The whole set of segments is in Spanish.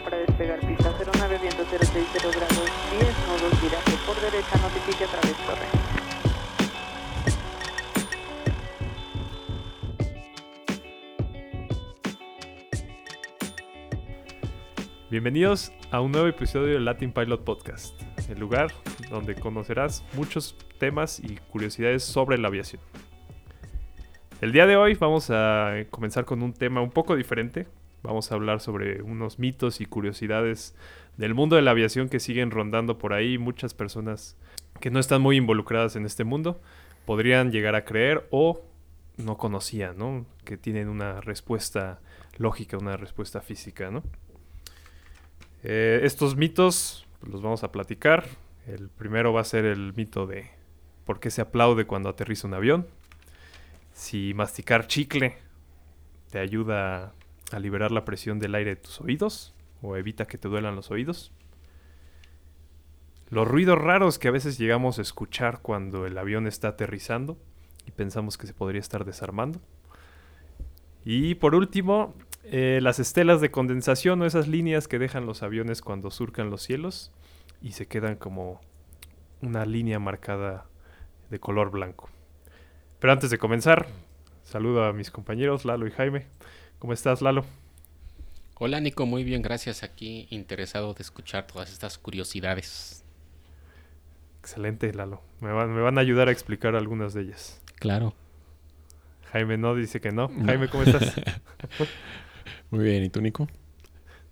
para despegar pista 09 viento 060 grados 10 nodos viraje por derecha notifique a través torre. Bienvenidos a un nuevo episodio del Latin Pilot Podcast, el lugar donde conocerás muchos temas y curiosidades sobre la aviación. El día de hoy vamos a comenzar con un tema un poco diferente. Vamos a hablar sobre unos mitos y curiosidades del mundo de la aviación que siguen rondando por ahí. Muchas personas que no están muy involucradas en este mundo podrían llegar a creer o no conocían, ¿no? Que tienen una respuesta lógica, una respuesta física, ¿no? Eh, estos mitos los vamos a platicar. El primero va a ser el mito de por qué se aplaude cuando aterriza un avión. Si masticar chicle te ayuda a liberar la presión del aire de tus oídos o evita que te duelan los oídos. Los ruidos raros que a veces llegamos a escuchar cuando el avión está aterrizando y pensamos que se podría estar desarmando. Y por último, eh, las estelas de condensación o esas líneas que dejan los aviones cuando surcan los cielos y se quedan como una línea marcada de color blanco. Pero antes de comenzar, saludo a mis compañeros Lalo y Jaime. ¿Cómo estás, Lalo? Hola, Nico, muy bien, gracias. Aquí interesado de escuchar todas estas curiosidades. Excelente, Lalo. Me van, me van a ayudar a explicar algunas de ellas. Claro. Jaime no dice que no. Jaime, ¿cómo estás? Muy bien, ¿y tú, Nico?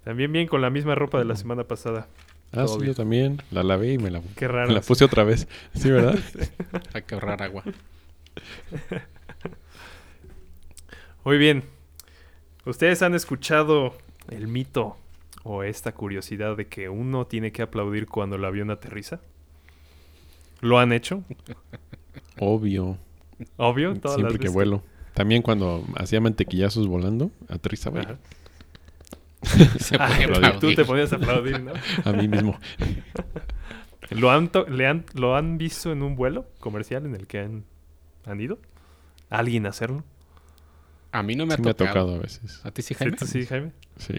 También bien con la misma ropa de la semana pasada. Ah, sí, yo también. La lavé y me la, Qué raro, me la sí. puse otra vez. Sí, ¿verdad? Hay que ahorrar agua. Muy bien. ¿Ustedes han escuchado el mito o esta curiosidad de que uno tiene que aplaudir cuando el avión aterriza? ¿Lo han hecho? Obvio. Obvio, todas Siempre las que veces. vuelo. También cuando hacía mantequillazos volando, aterrizaba Ajá. Se Ah, tú te ponías a aplaudir, ¿no? a mí mismo. ¿Lo han, to- le han- ¿Lo han visto en un vuelo comercial en el que han, han ido? ¿Alguien hacerlo? A mí no me ha Sí me ha tocado. tocado a veces. ¿A ti sí, Jaime? Sí, sí, Jaime. Sí.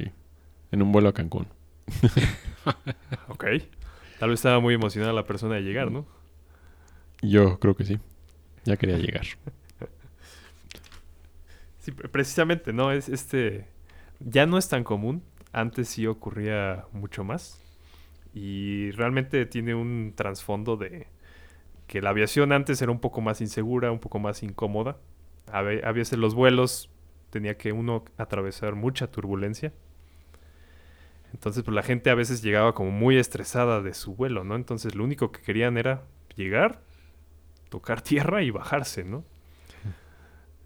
En un vuelo a Cancún. Ok. Tal vez estaba muy emocionada la persona de llegar, ¿no? Yo creo que sí. Ya quería llegar. Sí, pre- precisamente, ¿no? Es este. Ya no es tan común. Antes sí ocurría mucho más. Y realmente tiene un trasfondo de que la aviación antes era un poco más insegura, un poco más incómoda. A, ve- a veces los vuelos tenía que uno atravesar mucha turbulencia. Entonces, pues la gente a veces llegaba como muy estresada de su vuelo, ¿no? Entonces, lo único que querían era llegar, tocar tierra y bajarse, ¿no?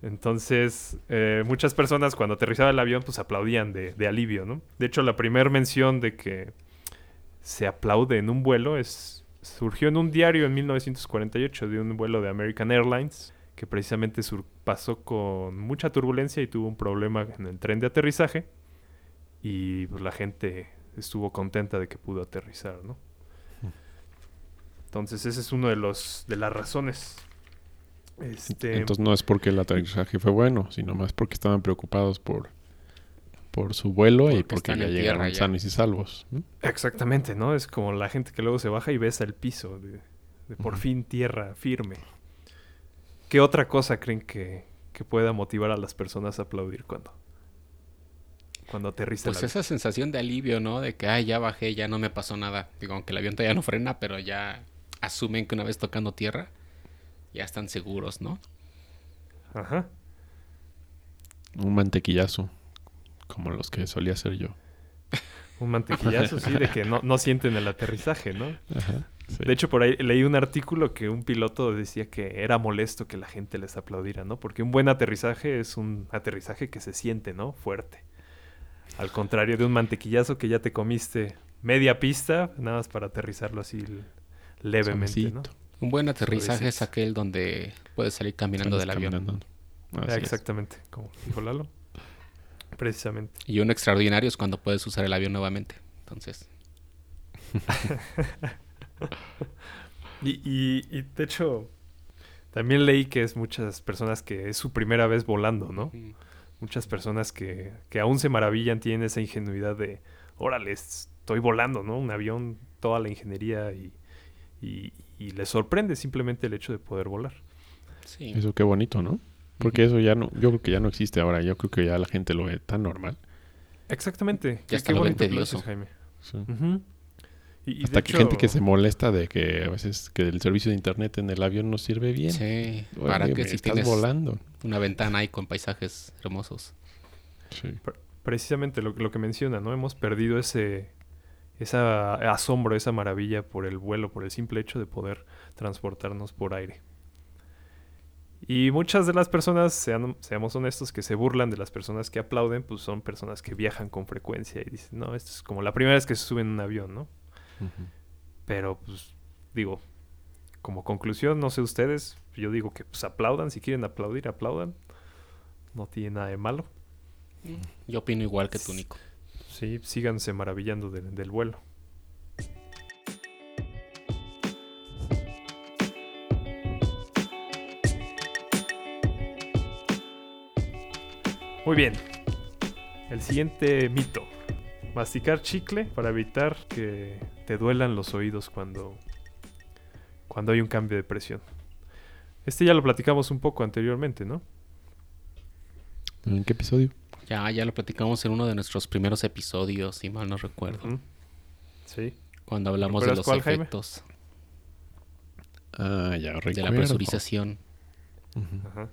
Entonces, eh, muchas personas cuando aterrizaba el avión, pues aplaudían de, de alivio, ¿no? De hecho, la primera mención de que se aplaude en un vuelo es surgió en un diario en 1948 de un vuelo de American Airlines que precisamente sur- pasó con mucha turbulencia y tuvo un problema en el tren de aterrizaje y pues, la gente estuvo contenta de que pudo aterrizar, ¿no? Entonces, ese es uno de los de las razones. Este, Entonces no es porque el aterrizaje fue bueno, sino más porque estaban preocupados por, por su vuelo y Porque ya llegaron ya. sanos y salvos. ¿no? Exactamente, ¿no? Es como la gente que luego se baja y besa el piso de, de por fin tierra firme. ¿Qué otra cosa creen que, que pueda motivar a las personas a aplaudir cuando, cuando aterriza Pues el avión? esa sensación de alivio, ¿no? De que, ay, ya bajé, ya no me pasó nada. Digo, aunque el avión todavía no frena, pero ya asumen que una vez tocando tierra, ya están seguros, ¿no? Ajá. Un mantequillazo, como los que solía hacer yo. Un mantequillazo, sí, de que no, no sienten el aterrizaje, ¿no? Ajá. Sí. De hecho, por ahí leí un artículo que un piloto decía que era molesto que la gente les aplaudiera, ¿no? Porque un buen aterrizaje es un aterrizaje que se siente, ¿no? Fuerte. Al contrario de un mantequillazo que ya te comiste media pista, nada más para aterrizarlo así levemente, ¿no? Un buen aterrizaje es aquel donde puedes salir caminando del avión. caminando. Ah, es. exactamente, como dijo Lalo. Precisamente. Y un extraordinario es cuando puedes usar el avión nuevamente. Entonces, Y, y, y, de hecho, también leí que es muchas personas que es su primera vez volando, ¿no? Muchas personas que, que aún se maravillan, tienen esa ingenuidad de órale, estoy volando, ¿no? Un avión, toda la ingeniería y, y, y les sorprende simplemente el hecho de poder volar. Sí. Eso qué bonito, ¿no? Porque eso ya no, yo creo que ya no existe ahora. Yo creo que ya la gente lo ve tan normal. Exactamente. Ya qué lo ven bonito que lo tedioso. dices, Jaime. Sí. Y, y de Hasta que hecho- gente que se molesta de que a veces que el servicio de internet en el avión no sirve bien. Sí, Oye, para que si estás tienes volando. una ventana ahí con paisajes hermosos. Sí. precisamente lo, lo que menciona, ¿no? Hemos perdido ese esa asombro, esa maravilla por el vuelo, por el simple hecho de poder transportarnos por aire. Y muchas de las personas, sean- seamos honestos, que se burlan de las personas que aplauden, pues son personas que viajan con frecuencia y dicen, no, esto es como la primera vez que se suben en un avión, ¿no? Pero, pues, digo, como conclusión, no sé ustedes, yo digo que pues aplaudan, si quieren aplaudir, aplaudan. No tiene nada de malo. Yo opino igual que tú, Nico. Sí, síganse maravillando del vuelo. Muy bien. El siguiente mito. Masticar chicle para evitar que te duelan los oídos cuando, cuando hay un cambio de presión. Este ya lo platicamos un poco anteriormente, ¿no? ¿En qué episodio? Ya, ya lo platicamos en uno de nuestros primeros episodios, si mal no recuerdo. Sí. Cuando hablamos de ¿Recuerdas los cuál, Jaime? efectos Ah, ya de recuerdo. la presurización. Ajá.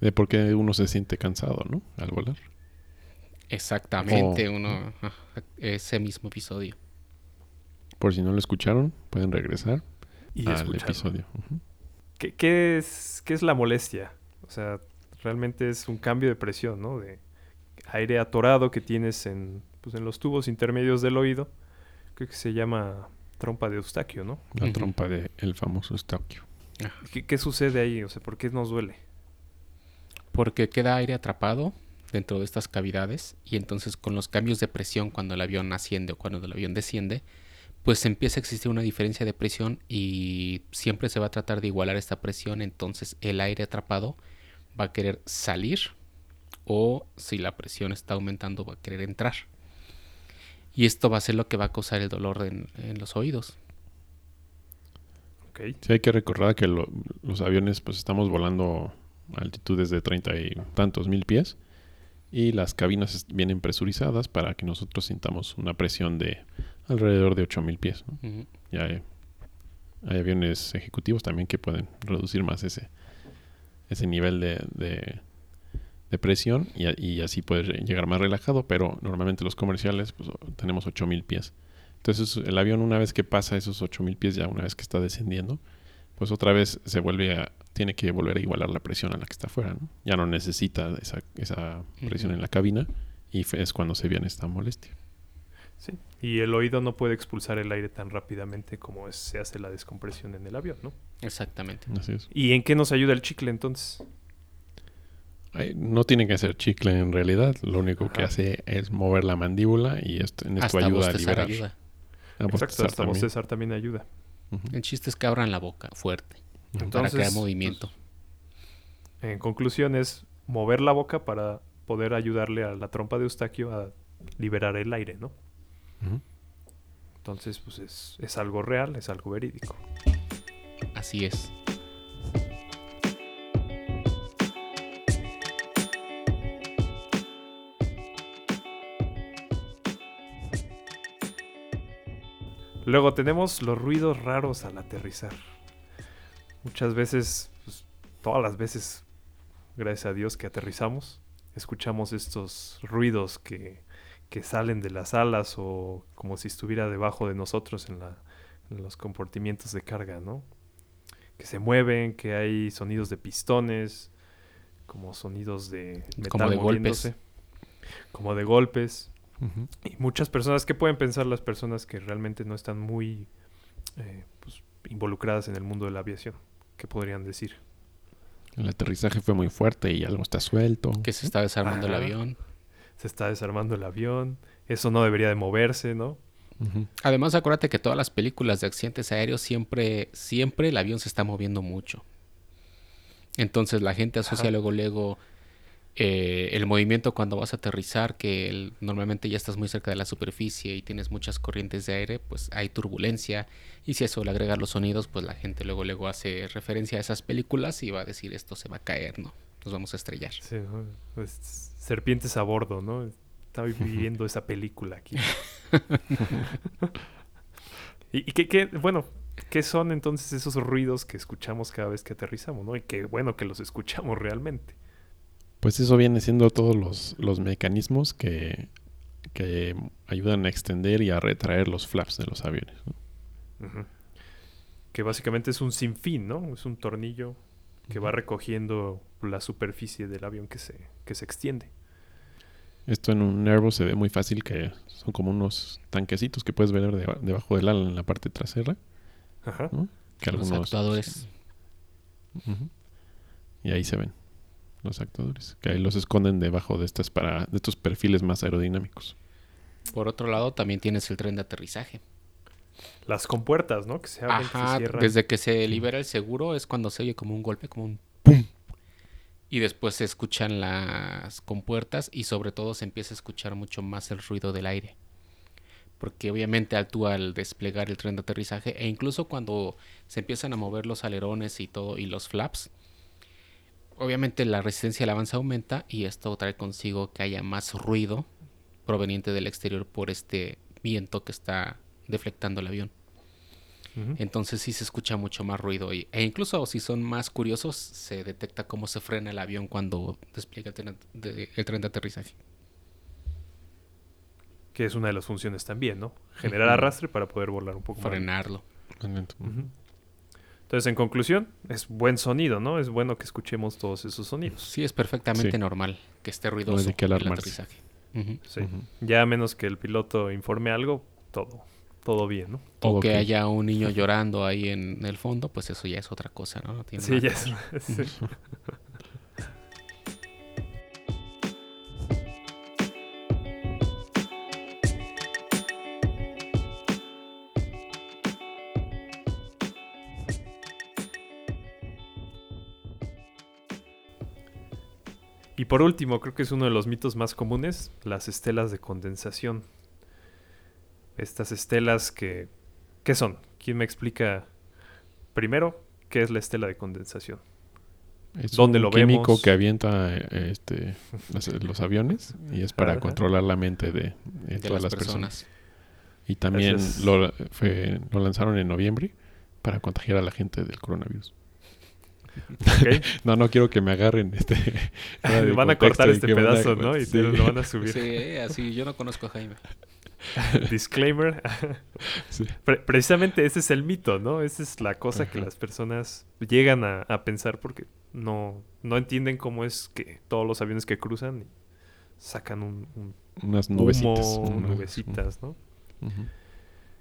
De por qué uno se siente cansado, ¿no? Al volar. Exactamente, Oh. uno ese mismo episodio. Por si no lo escucharon, pueden regresar Y al escucharlo. episodio. ¿Qué, qué es, ¿Qué es la molestia? O sea, realmente es un cambio de presión, ¿no? De aire atorado que tienes en, pues, en los tubos intermedios del oído. Creo que se llama trompa de Eustaquio, ¿no? La trompa del el famoso Eustaquio. ¿Qué, qué sucede ahí? O sea, ¿por qué nos duele? Porque queda aire atrapado dentro de estas cavidades y entonces con los cambios de presión cuando el avión asciende o cuando el avión desciende, pues empieza a existir una diferencia de presión y siempre se va a tratar de igualar esta presión, entonces el aire atrapado va a querer salir o si la presión está aumentando va a querer entrar. Y esto va a ser lo que va a causar el dolor en, en los oídos. Ok. Sí, hay que recordar que lo- los aviones, pues estamos volando a altitudes de treinta y tantos mil pies y las cabinas vienen presurizadas para que nosotros sintamos una presión de alrededor de ocho mil pies. ¿no? Ujú. Ya hay, hay aviones ejecutivos también que pueden reducir más ese, ese nivel de, de- de presión y, así puedes llegar más relajado, pero normalmente los comerciales pues, tenemos 8000 pies. Entonces el avión una vez que pasa esos 8000 pies, ya una vez que está descendiendo, pues otra vez se vuelve a, tiene que volver a igualar la presión a la que está afuera, ¿no? Ya no necesita esa, esa presión en la cabina y es cuando se viene esta molestia. Sí. Y el oído no puede expulsar el aire tan rápidamente como es- se hace la descompresión en el avión, ¿no? Exactamente. Así es. ¿Y en qué nos ayuda el chicle entonces? Ay, No tiene que ser chicle en realidad, lo único que hace es mover la mandíbula y esto, en esto Hasta ayuda a liberar. ayuda. A Exacto, hasta también. bostezar también ayuda. El chiste es que abran la boca fuerte para Entonces, crear movimiento. En conclusión es mover la boca para poder ayudarle a la trompa de Eustaquio a liberar el aire, ¿no? Entonces, pues es, es algo real, es algo verídico. Así es. Luego tenemos los ruidos raros al aterrizar. Muchas veces, pues, todas las veces, gracias a Dios que aterrizamos, escuchamos estos ruidos que, que salen de las alas o como si estuviera debajo de nosotros en, la, en los comportamientos de carga, ¿no? Que se mueven, que hay sonidos de pistones, como sonidos de metal Como de golpes. moviéndose, como de golpes. Y muchas personas, ¿qué pueden pensar las personas que realmente no están muy eh, pues, involucradas en el mundo de la aviación? ¿Qué podrían decir? El aterrizaje fue muy fuerte y algo está suelto. Que se está desarmando el avión. Se está desarmando el avión, eso no debería de moverse, ¿no? Además, acuérdate que todas las películas de accidentes aéreos siempre, siempre el avión se está moviendo mucho. Entonces la gente asocia Ajá. luego, luego eh, el movimiento cuando vas a aterrizar, que el- normalmente ya estás muy cerca de la superficie y tienes muchas corrientes de aire, pues hay turbulencia. Y si a eso le agregas los sonidos, pues la gente luego, luego hace referencia a esas películas y va a decir esto se va a caer, ¿no? Nos vamos a estrellar. Pues, serpientes a bordo, ¿no? Estaba viviendo esa película aquí. y y qué, qué- bueno, ¿qué son entonces esos ruidos que escuchamos cada vez que aterrizamos, ¿no? Y qué bueno que los escuchamos realmente. Pues eso viene siendo todos los, los mecanismos que, que ayudan a extender y a retraer los flaps de los aviones. Que básicamente es un sinfín, ¿no? Es un tornillo que va recogiendo la superficie del avión que se, que se extiende. Esto en un Airbus se ve muy fácil que son como unos tanquecitos que puedes ver deba- debajo del ala en la parte trasera. Ajá. ¿no? Que Los algunos- actuadores. Y ahí se ven los actuadores, que ahí los esconden debajo de estas para de estos perfiles más aerodinámicos. Por otro lado, también tienes el tren de aterrizaje. Las compuertas, ¿no? Que se abren, que se Ajá, cierran. desde que se libera el seguro es cuando se oye como un golpe, como un ¡pum! Y después se escuchan las compuertas y sobre todo se empieza a escuchar mucho más el ruido del aire. Porque obviamente al tú al desplegar el tren de aterrizaje e incluso cuando se empiezan a mover los alerones y todo y los flaps, obviamente la resistencia al avance aumenta y esto trae consigo que haya más ruido proveniente del exterior por este viento que está deflectando el avión. Entonces sí se escucha mucho más ruido. y- e incluso si son más curiosos, se detecta cómo se frena el avión cuando despliega el tren de, el tren de aterrizaje. Que es una de las funciones también, ¿no? Generar arrastre para poder volar un poco más. Frenarlo. Entonces, en conclusión, es buen sonido, ¿no? Es bueno que escuchemos todos esos sonidos. Sí, es perfectamente Sí. normal que esté No ruidoso de qué el aterrizaje. Sí. Ya a menos que el piloto informe algo, todo, todo bien, ¿no? O que haya un niño llorando ahí en el fondo, pues eso ya es otra cosa, ¿no? No tiene Sí, ya es. sí. Y por último, creo que es uno de los mitos más comunes, las estelas de condensación. Estas estelas que... ¿Qué son? ¿Quién me explica primero qué es la estela de condensación? Es ¿Dónde un lo químico vemos? que avienta eh, este, los, aviones y es para Ajá. controlar la mente de, de De todas las las personas. personas. Y también es- lo, fue- lo lanzaron en noviembre para contagiar a la gente del coronavirus. No, no quiero que me agarren este. van a cortar este a- pedazo, ¿no? Y sí. te lo van a subir. Sí, así yo no conozco a Jaime. Disclaimer. Sí. Pre- precisamente ese es el mito, ¿no? Esa es la cosa que las personas llegan a, a pensar porque no, no entienden cómo es que todos los aviones que cruzan sacan un, un Unas nubecitas. humo, unas- nubecitas, ¿no? Ujú.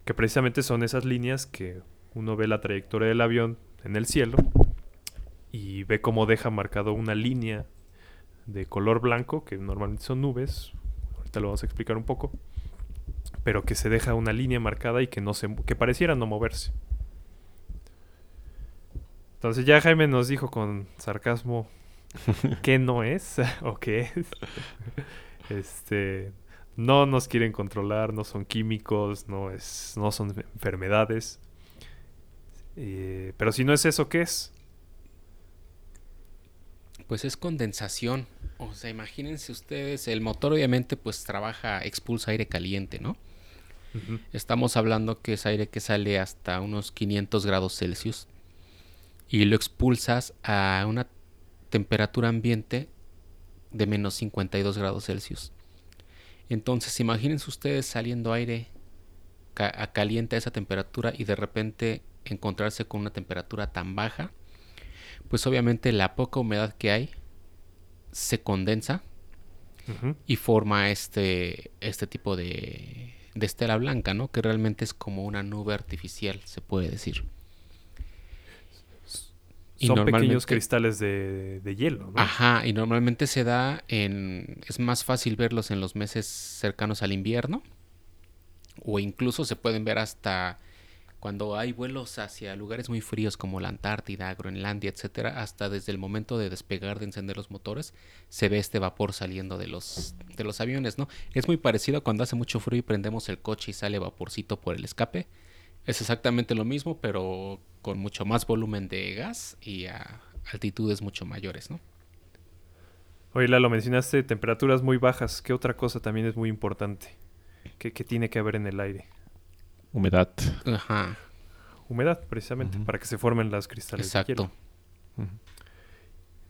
Que precisamente son esas líneas que uno ve la trayectoria del avión en el cielo y ve cómo deja marcado una línea de color blanco, que normalmente son nubes, ahorita lo vamos a explicar un poco, pero que se deja una línea marcada y que no se que pareciera no moverse. Entonces ya Jaime nos dijo con sarcasmo qué no es o qué es. Este no nos quieren controlar, no son químicos, no es, no son enfermedades. Eh, pero si no es eso, ¿qué es? Pues es condensación. O sea, imagínense ustedes, el motor obviamente pues trabaja, expulsa aire caliente, ¿no? Estamos hablando que es aire que sale hasta unos 500 grados Celsius y lo expulsas a una temperatura ambiente de menos 52 grados Celsius. Entonces, imagínense ustedes saliendo aire ca- a caliente a esa temperatura y de repente encontrarse con una temperatura tan baja, pues obviamente la poca humedad que hay se condensa y forma este, este tipo de, de estela blanca, ¿no? Que realmente es como una nube artificial, se puede decir. Y Son pequeños cristales de, de hielo, ¿no? Ajá, y normalmente se da en... Es más fácil verlos en los meses cercanos al invierno. O incluso se pueden ver hasta Cuando hay vuelos hacia lugares muy fríos como la Antártida, Groenlandia, etcétera, hasta desde el momento de despegar, de encender los motores, se ve este vapor saliendo de los, de los aviones, ¿no? Es muy parecido a cuando hace mucho frío y prendemos el coche y sale vaporcito por el escape. Es exactamente lo mismo, pero con mucho más volumen de gas y a altitudes mucho mayores, ¿no? Oye, Lalo, mencionaste temperaturas muy bajas. ¿Qué otra cosa también es muy importante? ¿Qué, qué tiene que haber en el aire? Humedad. Ajá, Humedad, precisamente, para que se formen las cristales exacto.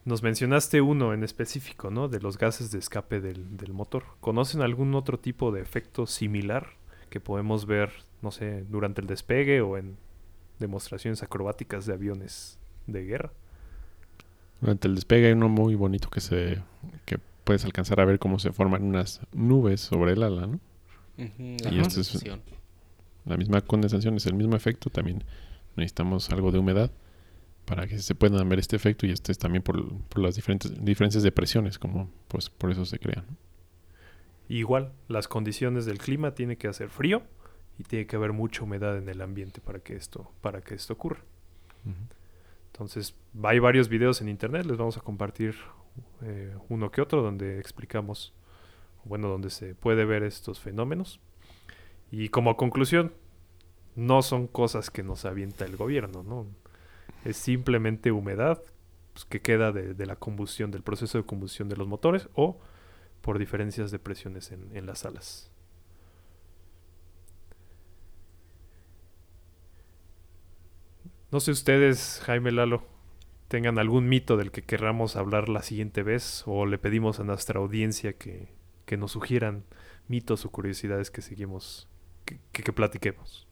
Nos mencionaste uno en específico, ¿no? De los gases de escape del, del motor. ¿Conocen algún otro tipo de efecto similar que podemos ver, no sé, durante el despegue o en demostraciones acrobáticas de aviones de guerra? Durante el despegue hay uno muy bonito que se que puedes alcanzar a ver cómo se forman unas nubes sobre el ala, ¿no? Ujú, Y esto es-. La misma condensación es el mismo efecto, también necesitamos algo de humedad para que se puedan ver este efecto y este es también por, por las diferentes diferencias de presiones, como pues por eso se crean. ¿no? Igual, las condiciones del clima tiene que hacer frío y tiene que haber mucha humedad en el ambiente para que esto, para que esto ocurra. Entonces, hay varios videos en internet, les vamos a compartir eh, uno que otro donde explicamos, bueno, donde se puede ver estos fenómenos. Y como conclusión, no son cosas que nos avienta el gobierno, ¿no? Es simplemente humedad pues, que queda de, la combustión, del proceso de combustión de los motores o por diferencias de presiones en, en las alas. No sé ustedes, Jaime Lalo, tengan algún mito del que querramos hablar la siguiente vez o le pedimos a nuestra audiencia que, que nos sugieran mitos o curiosidades que seguimos, que, que- que platiquemos.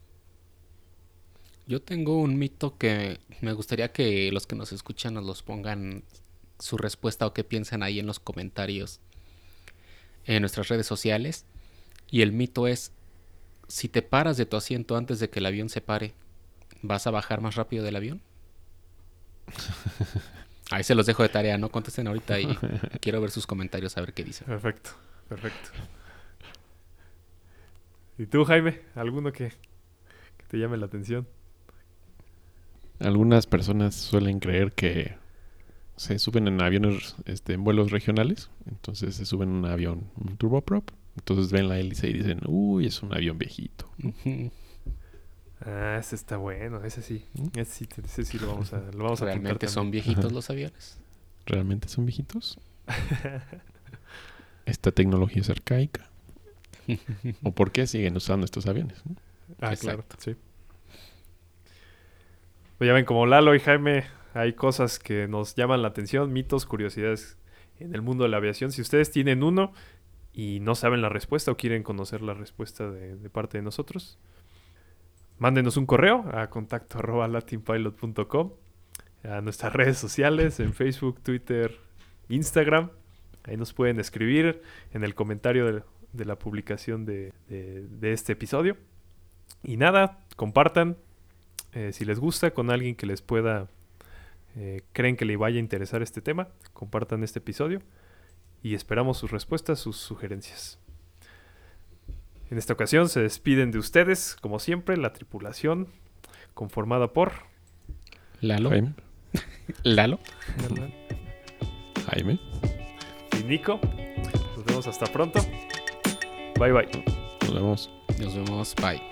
Yo tengo un mito que me gustaría que los que nos escuchan nos los pongan su respuesta o qué piensan ahí en los comentarios en nuestras redes sociales. Y el mito es, si te paras de tu asiento antes de que el avión se pare, ¿vas a bajar más rápido del avión? Ahí se los dejo de tarea, no contesten ahorita y quiero ver sus comentarios a ver qué dicen. Perfecto, perfecto. ¿Y tú, Jaime? ¿Alguno que, que te llame la atención? Algunas personas suelen creer que se suben en aviones, este, en vuelos regionales, entonces se suben en un avión, un turboprop, entonces ven la hélice y dicen, uy, es un avión viejito. Ah, ese está bueno, ese sí. ¿Mm? Ese sí, te- ese sí lo vamos a, lo vamos a apuntar ¿Realmente son viejitos Ajá. los aviones? ¿Realmente son viejitos? ¿Esta tecnología es arcaica? ¿O por qué siguen usando estos aviones? no? Ah, claro, sí. Pues ya ven, como Lalo y Jaime, hay cosas que nos llaman la atención, mitos, curiosidades en el mundo de la aviación. Si ustedes tienen uno y no saben la respuesta o quieren conocer la respuesta de, de parte de nosotros, mándenos un correo a contacto arroba latinpilot.com, a nuestras redes sociales, en Facebook, Twitter, Instagram. Ahí nos pueden escribir en el comentario de, de la publicación de, de- de este episodio. Y nada, compartan eh, si les gusta con alguien que les pueda, eh, creen que le vaya a interesar este tema, compartan este episodio y esperamos sus respuestas, sus sugerencias. En esta ocasión se despiden de ustedes, como siempre, la tripulación conformada por... Lalo. Jaime, Lalo. Jaime, y Nico. Nos vemos hasta pronto. バイバイ。ありがとうございます。ありがとうございます。バイ。